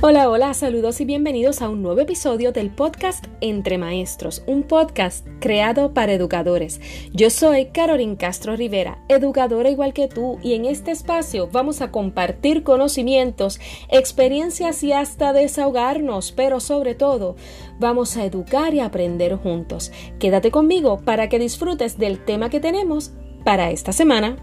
Hola, hola, saludos y bienvenidos a un nuevo episodio del podcast Entre Maestros, un podcast creado para educadores. Yo soy Carolyn Castro Rivera, educadora igual que tú, y en este espacio vamos a compartir conocimientos, experiencias y hasta desahogarnos, pero sobre todo vamos a educar y aprender juntos. Quédate conmigo para que disfrutes del tema que tenemos para esta semana.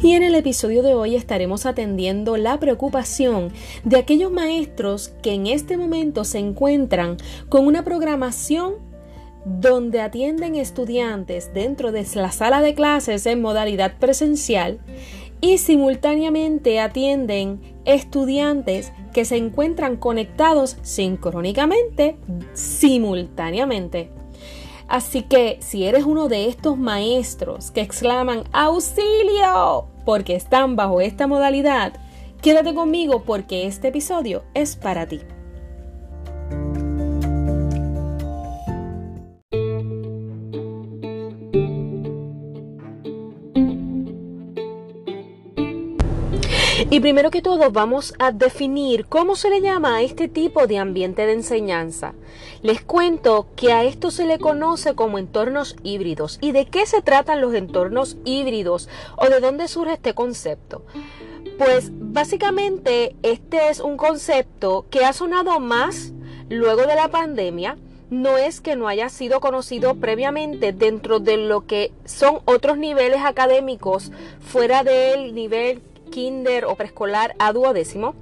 Y en el episodio de hoy estaremos atendiendo la preocupación de aquellos maestros que en este momento se encuentran con una programación donde atienden estudiantes dentro de la sala de clases en modalidad presencial y simultáneamente atienden estudiantes que se encuentran conectados sincrónicamente simultáneamente. Así que si eres uno de estos maestros que exclaman auxilio porque están bajo esta modalidad, quédate conmigo porque este episodio es para ti. Y primero que todo vamos a definir cómo se le llama a este tipo de ambiente de enseñanza. Les cuento que a esto se le conoce como entornos híbridos. ¿Y de qué se tratan los entornos híbridos o de dónde surge este concepto? Pues básicamente este es un concepto que ha sonado más luego de la pandemia. No es que no haya sido conocido previamente dentro de lo que son otros niveles académicos fuera del nivel kinder o preescolar a duodécimo,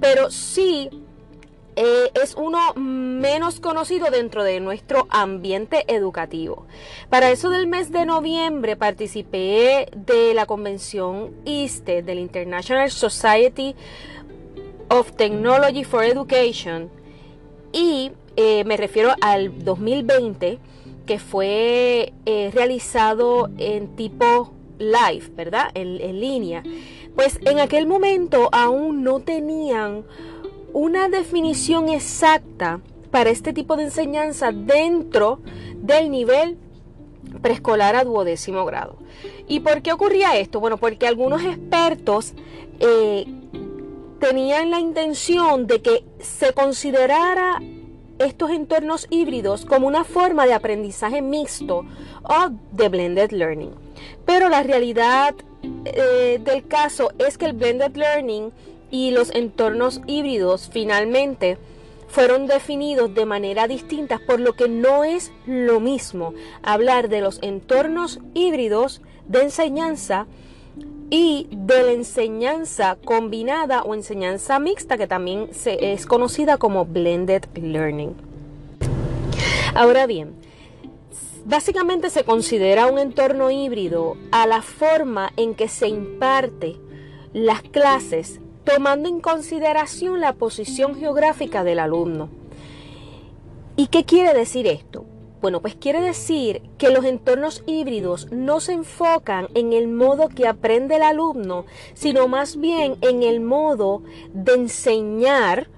pero sí eh, es uno menos conocido dentro de nuestro ambiente educativo. Para eso del mes de noviembre participé de la convención ISTE del International Society of Technology for Education y eh, me refiero al 2020 que fue eh, realizado en tipo live, ¿verdad? en línea. Pues en aquel momento aún no tenían una definición exacta para este tipo de enseñanza dentro del nivel preescolar a duodécimo grado. ¿Y por qué ocurría esto? Bueno, porque algunos expertos eh, tenían la intención de que se considerara estos entornos híbridos como una forma de aprendizaje mixto o de blended learning. Pero la realidad eh, del caso es que el blended learning y los entornos híbridos finalmente fueron definidos de manera distinta, por lo que no es lo mismo hablar de los entornos híbridos de enseñanza y de la enseñanza combinada o enseñanza mixta, que también se, es conocida como blended learning. Ahora bien, Básicamente se considera un entorno híbrido a la forma en que se imparte las clases tomando en consideración la posición geográfica del alumno. ¿Y qué quiere decir esto? Bueno, pues quiere decir que los entornos híbridos no se enfocan en el modo que aprende el alumno, sino más bien en el modo de enseñar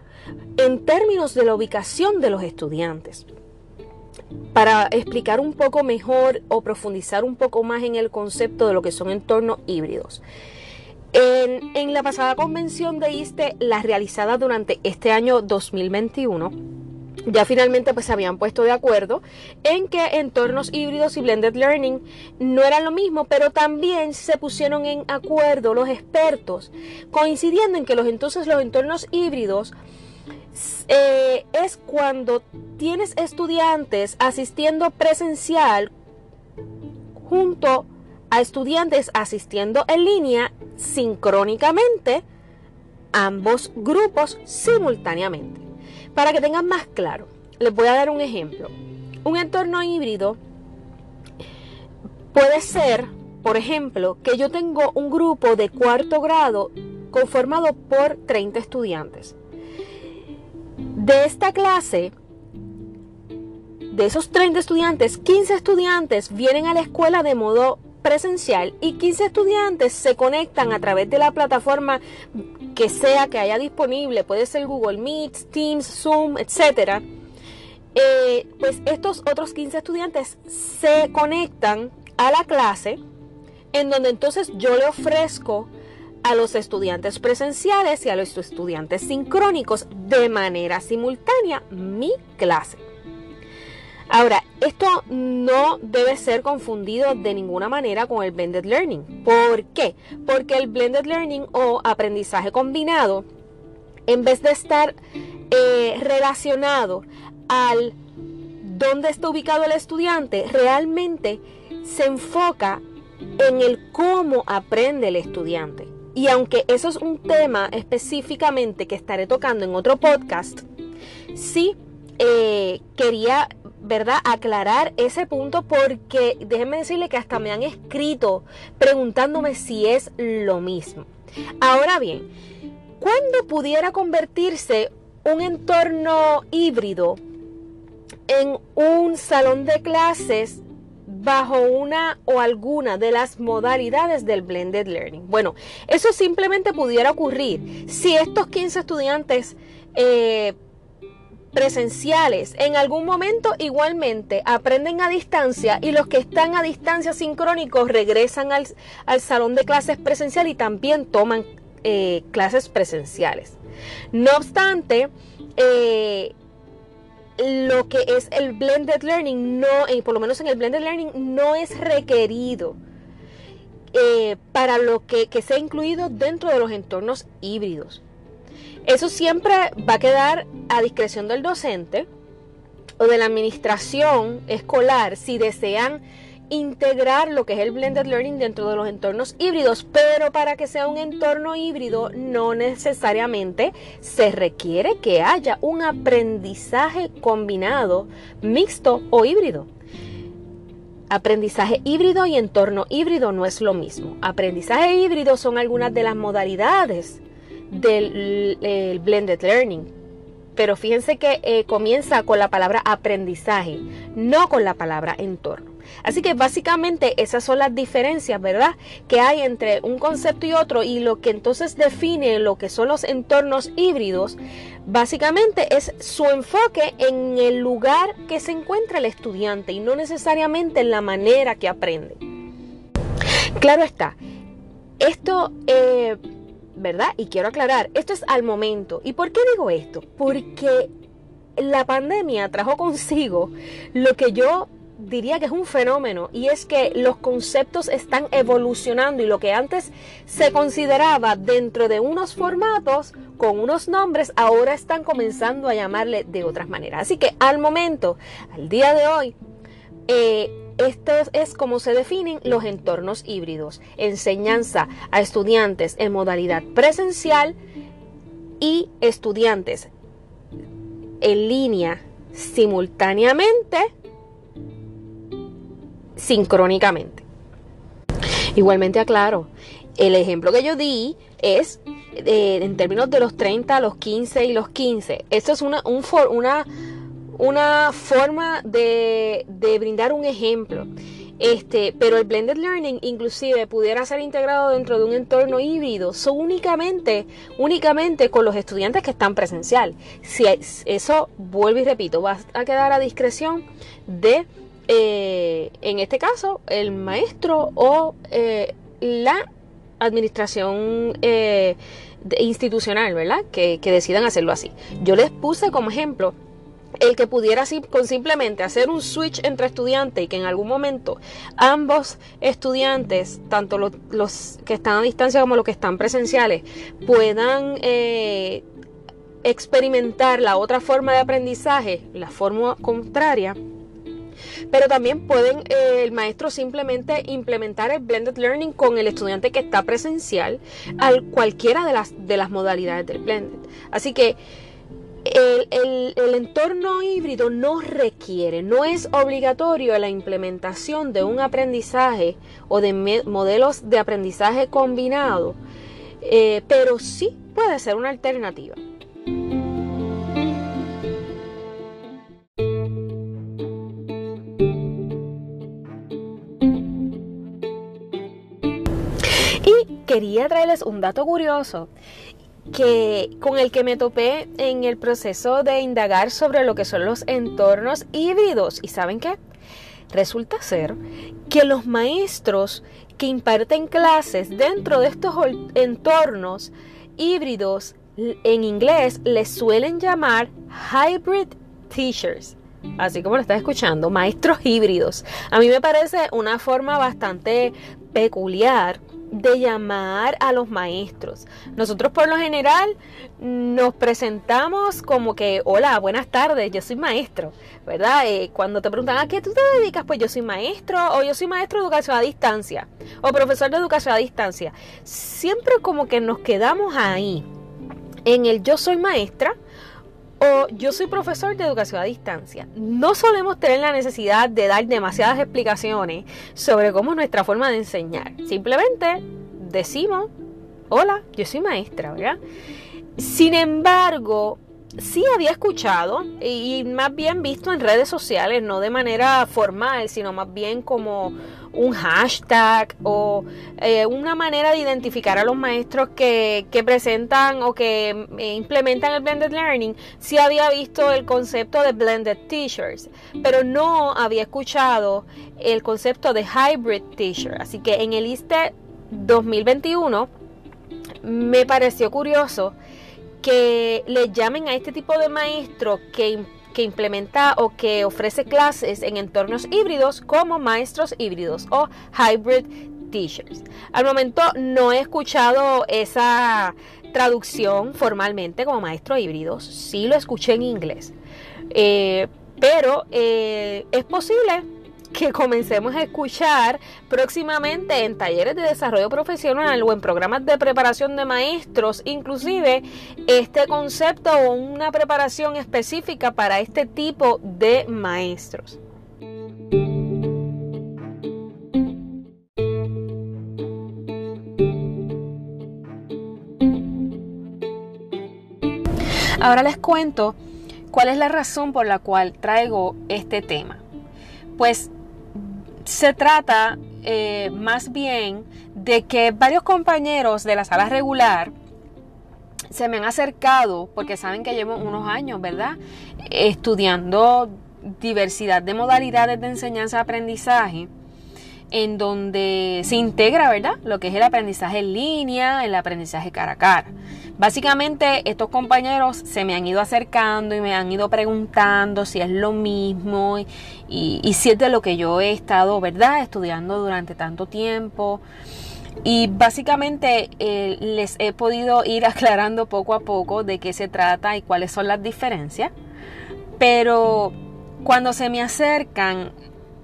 en términos de la ubicación de los estudiantes para explicar un poco mejor o profundizar un poco más en el concepto de lo que son entornos híbridos. En, la pasada convención de ISTE, la realizada durante este año 2021, ya finalmente pues se habían puesto de acuerdo en que entornos híbridos y blended learning no eran lo mismo, pero también se pusieron en acuerdo los expertos, coincidiendo en que los entonces los entornos híbridos eh, es cuando tienes estudiantes asistiendo presencial junto a estudiantes asistiendo en línea sincrónicamente, ambos grupos simultáneamente. Para que tengan más claro, les voy a dar un ejemplo. Un entorno híbrido puede ser, por ejemplo, que yo tengo un grupo de cuarto grado conformado por 30 estudiantes. De esta clase, de esos 30 estudiantes, 15 estudiantes vienen a la escuela de modo presencial y 15 estudiantes se conectan a través de la plataforma que sea que haya disponible, puede ser Google Meet, Teams, Zoom, etc. eh, pues estos otros 15 estudiantes se conectan a la clase en donde entonces yo le ofrezco a los estudiantes presenciales y a los estudiantes sincrónicos de manera simultánea mi clase. Ahora, esto no debe ser confundido de ninguna manera con el blended learning. ¿Por qué? Porque el blended learning o aprendizaje combinado, en vez de estar eh, relacionado al dónde está ubicado el estudiante, realmente se enfoca en el cómo aprende el estudiante. Y aunque eso es un tema específicamente que estaré tocando en otro podcast, sí eh, quería, ¿verdad?, aclarar ese punto porque déjenme decirle que hasta me han escrito preguntándome si es lo mismo. Ahora bien, ¿cuándo pudiera convertirse un entorno híbrido en un salón de clases bajo una o alguna de las modalidades del blended learning. Bueno, eso simplemente pudiera ocurrir si estos 15 estudiantes eh, presenciales en algún momento igualmente aprenden a distancia y los que están a distancia sincrónicos regresan al, salón de clases presencial y también toman eh, clases presenciales. No obstante, eh, lo que es el blended learning, no, eh, por lo menos en el blended learning, no es requerido eh, para lo que, que sea incluido dentro de los entornos híbridos. Eso siempre va a quedar a discreción del docente o de la administración escolar si desean integrar lo que es el blended learning dentro de los entornos híbridos, pero para que sea un entorno híbrido no necesariamente se requiere que haya un aprendizaje combinado, mixto o híbrido. Aprendizaje híbrido y entorno híbrido no es lo mismo. Aprendizaje híbrido son algunas de las modalidades del blended learning. Pero fíjense que eh, comienza con la palabra aprendizaje, no con la palabra entorno. Así que básicamente esas son las diferencias, ¿verdad? Que hay entre un concepto y otro y lo que entonces define lo que son los entornos híbridos, básicamente es su enfoque en el lugar que se encuentra el estudiante y no necesariamente en la manera que aprende. Claro está, esto... Eh, ¿verdad? Y quiero aclarar, esto es al momento. ¿Y por qué digo esto? Porque la pandemia trajo consigo lo que yo diría que es un fenómeno y es que los conceptos están evolucionando y lo que antes se consideraba dentro de unos formatos con unos nombres ahora están comenzando a llamarle de otras maneras. Así que al momento, al día de hoy, eh, esto es como se definen los entornos híbridos. Enseñanza a estudiantes en modalidad presencial y estudiantes en línea simultáneamente sincrónicamente. Igualmente aclaro, el ejemplo que yo di es eh, en términos de los 30, los 15 y los 15. Esto es una, un una, una forma de, de, brindar un ejemplo. Este, pero el blended learning inclusive pudiera ser integrado dentro de un entorno híbrido, so únicamente, únicamente con los estudiantes que están presencial. Si eso, vuelvo y repito, va a quedar a discreción de eh, en este caso, el maestro o eh, la administración eh, institucional, ¿verdad? Que, decidan hacerlo así. Yo les puse como ejemplo el que pudiera con simplemente hacer un switch entre estudiantes y que en algún momento ambos estudiantes, tanto los, que están a distancia como los que están presenciales, puedan experimentar la otra forma de aprendizaje, la forma contraria, pero también pueden eh, el maestro simplemente implementar el blended learning con el estudiante que está presencial a cualquiera de las, de las modalidades del blended. Así que el, el, entorno híbrido no requiere, no es obligatorio la implementación de un aprendizaje o de modelos de aprendizaje combinado, eh, pero sí puede ser una alternativa. Quería traerles un dato curioso que con el que me topé en el proceso de indagar sobre lo que son los entornos híbridos. ¿Y saben qué? Resulta ser que los maestros que imparten clases dentro de estos entornos híbridos en inglés les suelen llamar hybrid teachers. Así como lo estás escuchando, maestros híbridos. A mí me parece una forma bastante peculiar de llamar a los maestros. Nosotros por lo general nos presentamos como que, hola, buenas tardes, yo soy maestro, ¿verdad? Eh, cuando te preguntan a qué tú te dedicas, pues yo soy maestro o yo soy maestro de educación a distancia o profesor de educación a distancia. Siempre como que nos quedamos ahí, en el yo soy maestra o yo soy profesor de educación a distancia. No solemos tener la necesidad de dar demasiadas explicaciones sobre cómo es nuestra forma de enseñar. Simplemente decimos, hola, yo soy maestra, ¿verdad? Sin embargo, sí había escuchado y más bien visto en redes sociales, no de manera formal, sino más bien como un hashtag o eh, una manera de identificar a los maestros que, presentan o que eh, implementan el blended learning, sí había visto el concepto de blended teachers, pero no había escuchado el concepto de hybrid teacher. Así que en el ISTE 2021 me pareció curioso que le llamen a este tipo de maestro que, que implementa o que ofrece clases en entornos híbridos como maestros híbridos o hybrid teachers. Al momento no he escuchado esa traducción formalmente como maestro híbridos, sí lo escuché en inglés, eh, pero eh, es posible que comencemos a escuchar próximamente en talleres de desarrollo profesional o en programas de preparación de maestros, inclusive este concepto o una preparación específica para este tipo de maestros. Ahora les cuento cuál es la razón por la cual traigo este tema. Pues se trata eh, más bien de que varios compañeros de la sala regular se me han acercado porque saben que llevo unos años, ¿verdad? Estudiando diversidad de modalidades de enseñanza-aprendizaje en donde se integra, ¿verdad? Lo que es el aprendizaje en línea, el aprendizaje cara a cara. Básicamente estos compañeros se me han ido acercando y me han ido preguntando si es lo mismo y, si es de lo que yo he estado, ¿verdad? Estudiando durante tanto tiempo. Y básicamente eh, les he podido ir aclarando poco a poco de qué se trata y cuáles son las diferencias. Pero cuando se me acercan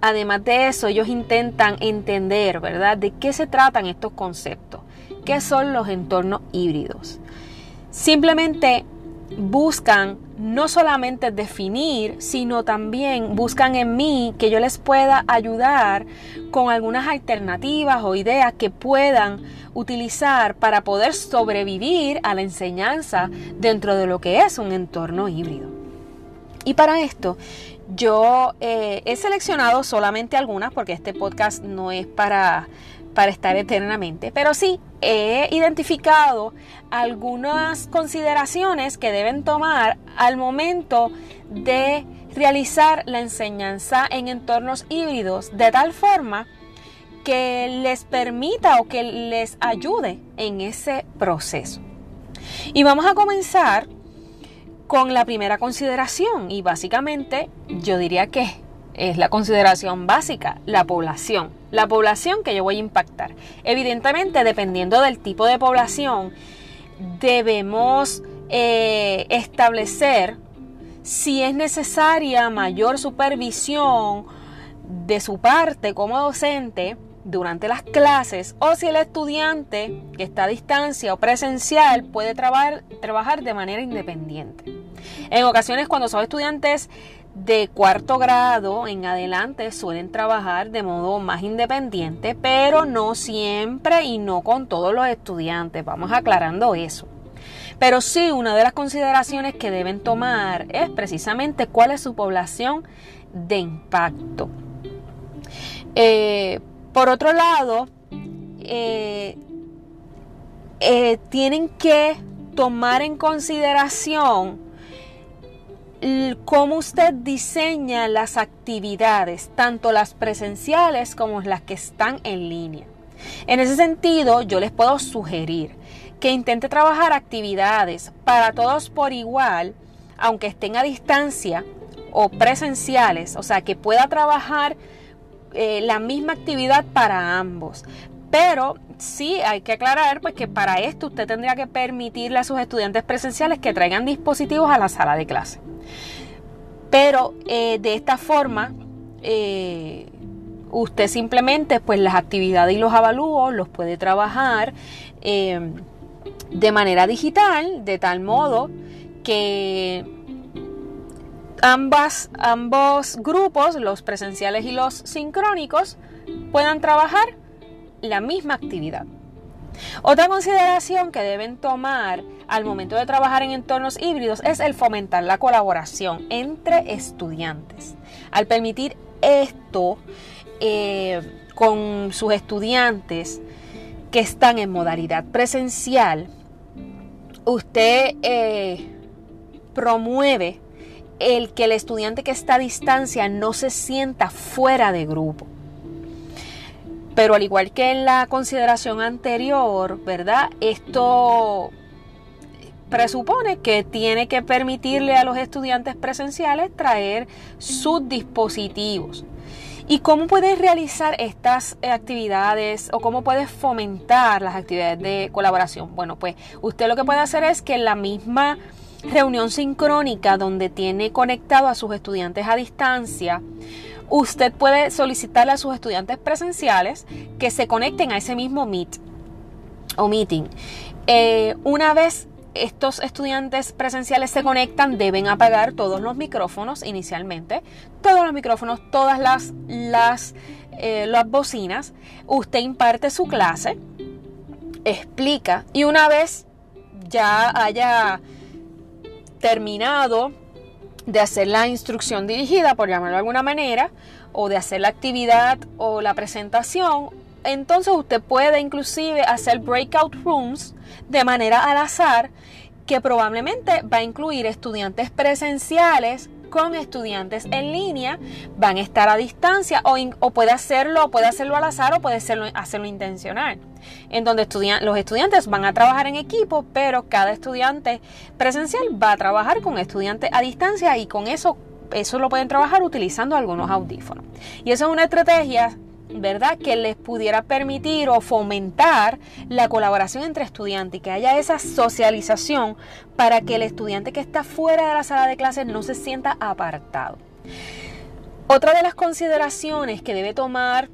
Además de eso, ellos intentan entender, ¿verdad?, de qué se tratan estos conceptos, qué son los entornos híbridos. Simplemente buscan no solamente definir, sino también buscan en mí que yo les pueda ayudar con algunas alternativas o ideas que puedan utilizar para poder sobrevivir a la enseñanza dentro de lo que es un entorno híbrido. Y para esto yo eh, he seleccionado solamente algunas porque este podcast no es para, para estar eternamente, pero sí he identificado algunas consideraciones que deben tomar al momento de realizar la enseñanza en entornos híbridos de tal forma que les permita o que les ayude en ese proceso. Y vamos a comenzar con la primera consideración y básicamente yo diría que es la consideración básica, la población. La población que yo voy a impactar. Evidentemente, dependiendo del tipo de población, debemos eh, establecer si es necesaria mayor supervisión de su parte como docente durante las clases o si el estudiante que está a distancia o presencial puede trabajar de manera independiente. En ocasiones cuando son estudiantes de cuarto grado en adelante suelen trabajar de modo más independiente, pero no siempre y no con todos los estudiantes. Vamos aclarando eso. Pero sí, una de las consideraciones que deben tomar es precisamente cuál es su población de impacto. Eh, por otro lado, eh, eh, tienen que tomar en consideración cómo usted diseña las actividades, tanto las presenciales como las que están en línea. En ese sentido, yo les puedo sugerir que intente trabajar actividades para todos por igual, aunque estén a distancia o presenciales, o sea, que pueda trabajar eh, la misma actividad para ambos. Pero sí hay que aclarar pues, que para esto usted tendría que permitirle a sus estudiantes presenciales que traigan dispositivos a la sala de clase. Pero eh, de esta forma, eh, usted simplemente pues las actividades y los avalúos los puede trabajar eh, de manera digital, de tal modo que ambas, ambos grupos, los presenciales y los sincrónicos, puedan trabajar la misma actividad. Otra consideración que deben tomar al momento de trabajar en entornos híbridos es el fomentar la colaboración entre estudiantes. Al permitir esto eh, con sus estudiantes que están en modalidad presencial, usted eh, promueve el que el estudiante que está a distancia no se sienta fuera de grupo. Pero al igual que en la consideración anterior, ¿verdad? Esto presupone que tiene que permitirle a los estudiantes presenciales traer sus dispositivos. ¿Y cómo puedes realizar estas actividades o cómo puedes fomentar las actividades de colaboración? Bueno, pues usted lo que puede hacer es que en la misma reunión sincrónica donde tiene conectado a sus estudiantes a distancia, usted puede solicitarle a sus estudiantes presenciales que se conecten a ese mismo meet o meeting. Eh, una vez estos estudiantes presenciales se conectan, deben apagar todos los micrófonos inicialmente, todos los micrófonos, todas las, las, eh, las bocinas. Usted imparte su clase, explica y una vez ya haya terminado de hacer la instrucción dirigida, por llamarlo de alguna manera, o de hacer la actividad o la presentación, entonces usted puede inclusive hacer breakout rooms de manera al azar que probablemente va a incluir estudiantes presenciales con estudiantes en línea, van a estar a distancia o, puede hacerlo, puede hacerlo al azar o puede hacerlo, hacerlo intencional, en donde los estudiantes van a trabajar en equipo, pero cada estudiante presencial va a trabajar con estudiantes a distancia y con eso eso lo pueden trabajar utilizando algunos audífonos. Y eso es una estrategia ¿verdad? Que les pudiera permitir o fomentar la colaboración entre estudiantes y que haya esa socialización para que el estudiante que está fuera de la sala de clases no se sienta apartado. Otra de las consideraciones que debe tomar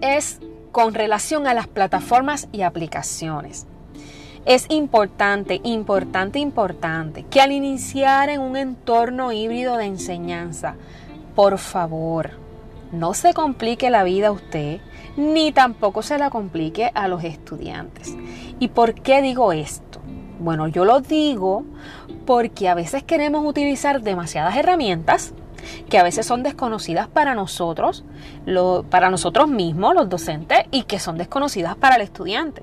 es con relación a las plataformas y aplicaciones. Es importante, importante, importante que al iniciar en un entorno híbrido de enseñanza, por favor, no se complique la vida a usted, ni tampoco se la complique a los estudiantes. ¿Y por qué digo esto? Bueno, yo lo digo porque a veces queremos utilizar demasiadas herramientas que a veces son desconocidas para nosotros, para nosotros mismos, los docentes, y que son desconocidas para el estudiante.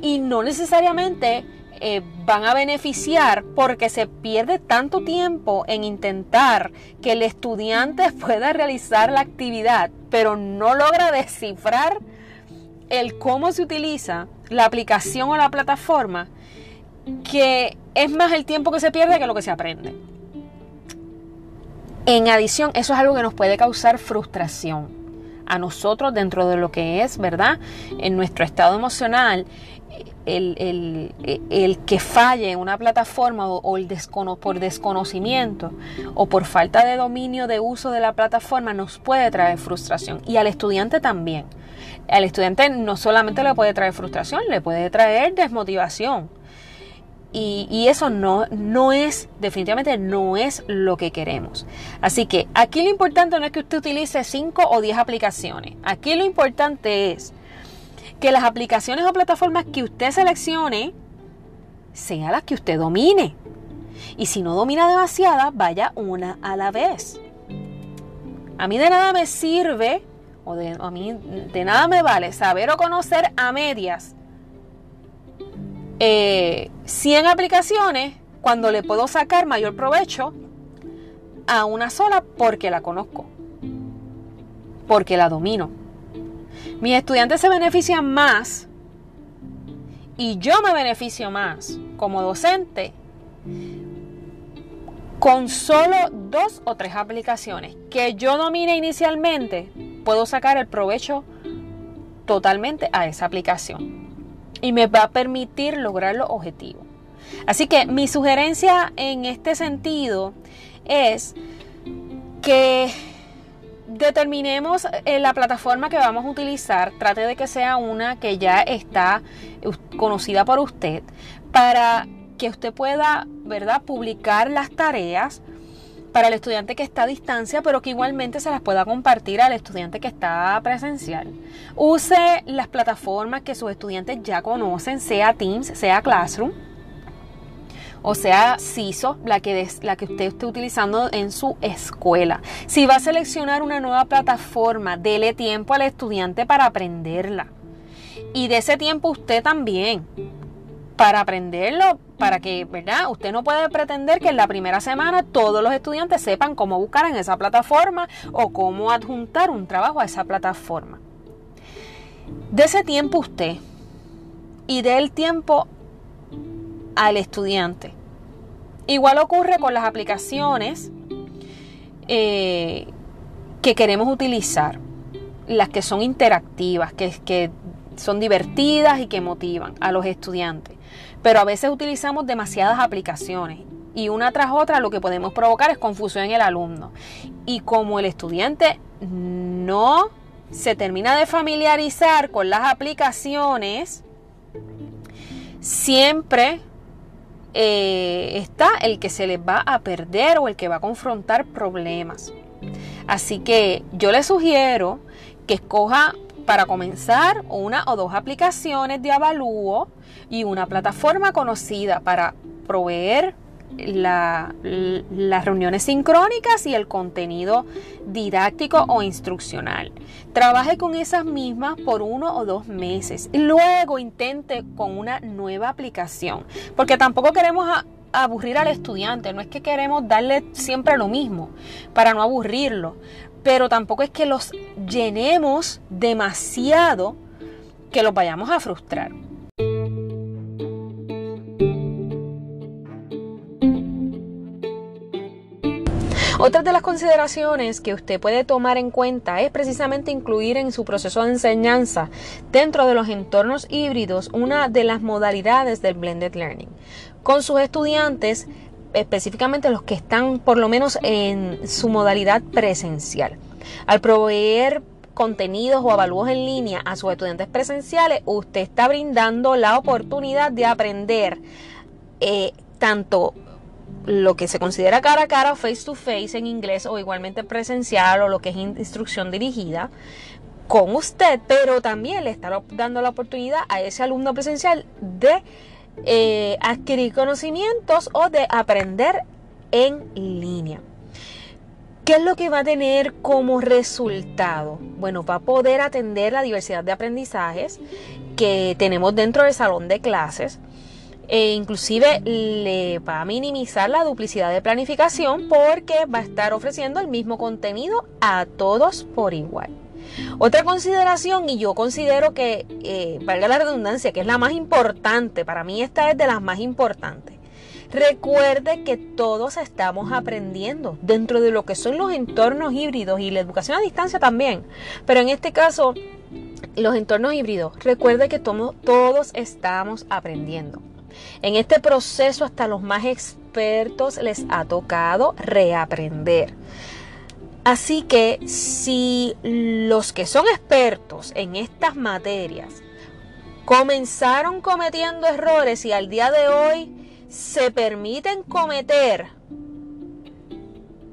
Y no necesariamente eh, van a beneficiar porque se pierde tanto tiempo en intentar que el estudiante pueda realizar la actividad, pero no logra descifrar el cómo se utiliza la aplicación o la plataforma, que es más el tiempo que se pierde que lo que se aprende. En adición, eso es algo que nos puede causar frustración a nosotros dentro de lo que es, ¿verdad? En nuestro estado emocional el, que falle en una plataforma o, el por desconocimiento o por falta de dominio de uso de la plataforma nos puede traer frustración y al estudiante también. Al estudiante no solamente le puede traer frustración, le puede traer desmotivación. Y, y, eso no, no es, definitivamente no es lo que queremos. Así que aquí lo importante no es que usted utilice 5 o 10 aplicaciones. Aquí lo importante es que las aplicaciones o plataformas que usted seleccione sean las que usted domine. Y si no domina demasiada, vaya una a la vez. A mí de nada me sirve, o de, a mí de nada me vale saber o conocer a medias eh, 100 aplicaciones cuando le puedo sacar mayor provecho a una sola porque la conozco, porque la domino. Mis estudiantes se benefician más y yo me beneficio más como docente con solo dos o tres aplicaciones que yo domine inicialmente, puedo sacar el provecho totalmente a esa aplicación y me va a permitir lograr los objetivos. Así que mi sugerencia en este sentido es que determinemos eh, la plataforma que vamos a utilizar, trate de que sea una que ya está conocida por usted, para que usted pueda, ¿verdad?, publicar las tareas para el estudiante que está a distancia, pero que igualmente se las pueda compartir al estudiante que está presencial. Use las plataformas que sus estudiantes ya conocen, sea Teams, sea Classroom o sea CISO, la que, la que usted esté utilizando en su escuela. Si va a seleccionar una nueva plataforma, dele tiempo al estudiante para aprenderla. Y de ese tiempo usted también, para aprenderlo, para que, ¿verdad? Usted no puede pretender que en la primera semana todos los estudiantes sepan cómo buscar en esa plataforma o cómo adjuntar un trabajo a esa plataforma. De ese tiempo usted y dé el tiempo al estudiante. Igual ocurre con las aplicaciones eh, que queremos utilizar, las que son interactivas, que, que son divertidas y que motivan a los estudiantes. Pero a veces utilizamos demasiadas aplicaciones y una tras otra lo que podemos provocar es confusión en el alumno. Y como el estudiante no se termina de familiarizar con las aplicaciones, siempre eh, está el que se les va a perder o el que va a confrontar problemas. Así que yo le sugiero que escoja para comenzar una o dos aplicaciones de avalúo y una plataforma conocida para proveer las reuniones sincrónicas y el contenido didáctico o instruccional. Trabaje con esas mismas por uno o dos meses. Luego intente con una nueva aplicación. Porque tampoco queremos aburrir al estudiante. No es que queremos darle siempre lo mismo para no aburrirlo. Pero tampoco es que los llenemos demasiado que los vayamos a frustrar. Otra de las consideraciones que usted puede tomar en cuenta es precisamente incluir en su proceso de enseñanza dentro de los entornos híbridos una de las modalidades del blended learning. Con sus estudiantes, específicamente los que están por lo menos en su modalidad presencial. Al proveer contenidos o avalúos en línea a sus estudiantes presenciales, usted está brindando la oportunidad de aprender eh, tanto lo que se considera cara a cara, face to face en inglés o igualmente presencial o lo que es instrucción dirigida con usted, pero también le está dando la oportunidad a ese alumno presencial de eh, adquirir conocimientos o de aprender en línea. ¿Qué es lo que va a tener como resultado? Bueno, va a poder atender la diversidad de aprendizajes que tenemos dentro del salón de clases e inclusive le va a minimizar la duplicidad de planificación porque va a estar ofreciendo el mismo contenido a todos por igual. Otra consideración, y yo considero que, eh, valga la redundancia, que es la más importante, para mí esta es de las más importantes. Recuerde que todos estamos aprendiendo dentro de lo que son los entornos híbridos y la educación a distancia también. Pero en este caso, los entornos híbridos, recuerde que todos estamos aprendiendo. En este proceso hasta los más expertos les ha tocado reaprender. Así que si los que son expertos en estas materias comenzaron cometiendo errores y al día de hoy se permiten cometer,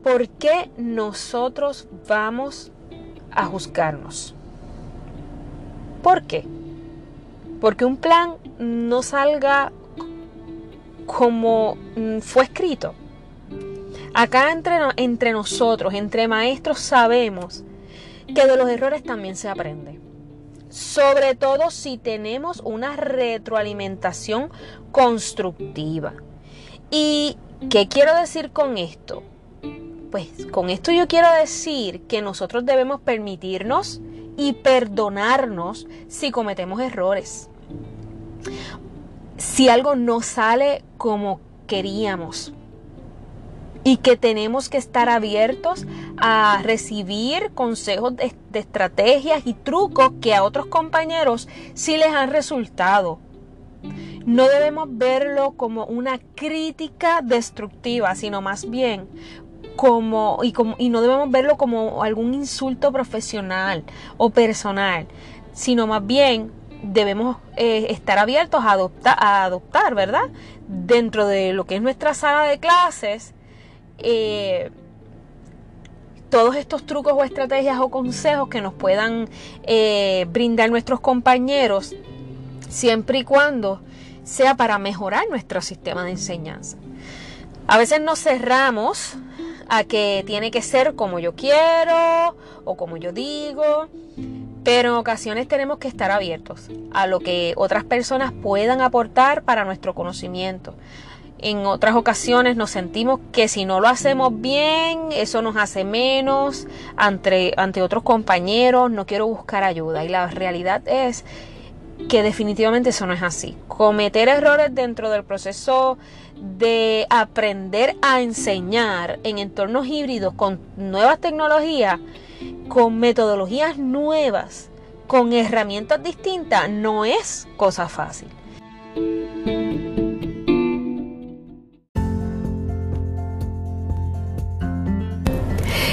¿por qué nosotros vamos a juzgarnos? ¿Por qué? Porque un plan no salga como mm, fue escrito. Acá entre, entre nosotros, entre maestros, sabemos que de los errores también se aprende. sobre todo si tenemos una retroalimentación constructiva. ¿Y qué quiero decir con esto? Pues con esto yo quiero decir que nosotros debemos permitirnos y perdonarnos si cometemos errores. Si algo no sale como queríamos, y que tenemos que estar abiertos a recibir consejos de, estrategias y trucos que a otros compañeros sí les han resultado. No debemos verlo como una crítica destructiva, sino más bien como y, como, y no debemos verlo como algún insulto profesional o personal, sino más bien debemos eh, estar abiertos a adoptar, a adoptar, ¿verdad? Dentro de lo que es nuestra sala de clases, eh, todos estos trucos o estrategias o consejos que nos puedan eh, brindar nuestros compañeros, siempre y cuando sea para mejorar nuestro sistema de enseñanza. A veces nos cerramos a que tiene que ser como yo quiero o como yo digo, pero en ocasiones tenemos que estar abiertos a lo que otras personas puedan aportar para nuestro conocimiento, en otras ocasiones nos sentimos que si no lo hacemos bien, eso nos hace menos ante, ante otros compañeros, no quiero buscar ayuda. Y la realidad es que definitivamente eso no es así. Cometer errores dentro del proceso de aprender a enseñar en entornos híbridos con nuevas tecnologías, con metodologías nuevas, con herramientas distintas, no es cosa fácil.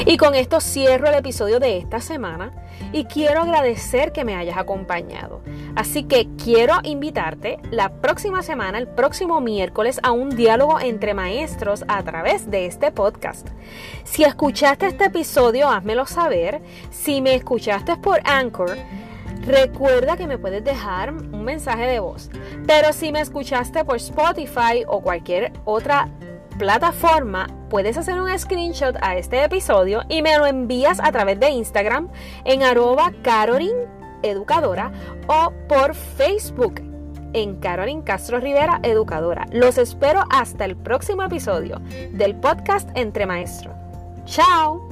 Y con esto cierro el episodio de esta semana y quiero agradecer que me hayas acompañado. Así que quiero invitarte la próxima semana, el próximo miércoles, a un diálogo entre maestros a través de este podcast. Si escuchaste este episodio, házmelo saber. Si me escuchaste por Anchor, Recuerda que me puedes dejar un mensaje de voz, pero si me escuchaste por Spotify o cualquier otra plataforma, puedes hacer un screenshot a este episodio y me lo envías a través de Instagram en arroba Educadora o por Facebook en Carolyn Castro Rivera Educadora. Los espero hasta el próximo episodio del podcast Entre Maestros. ¡Chao!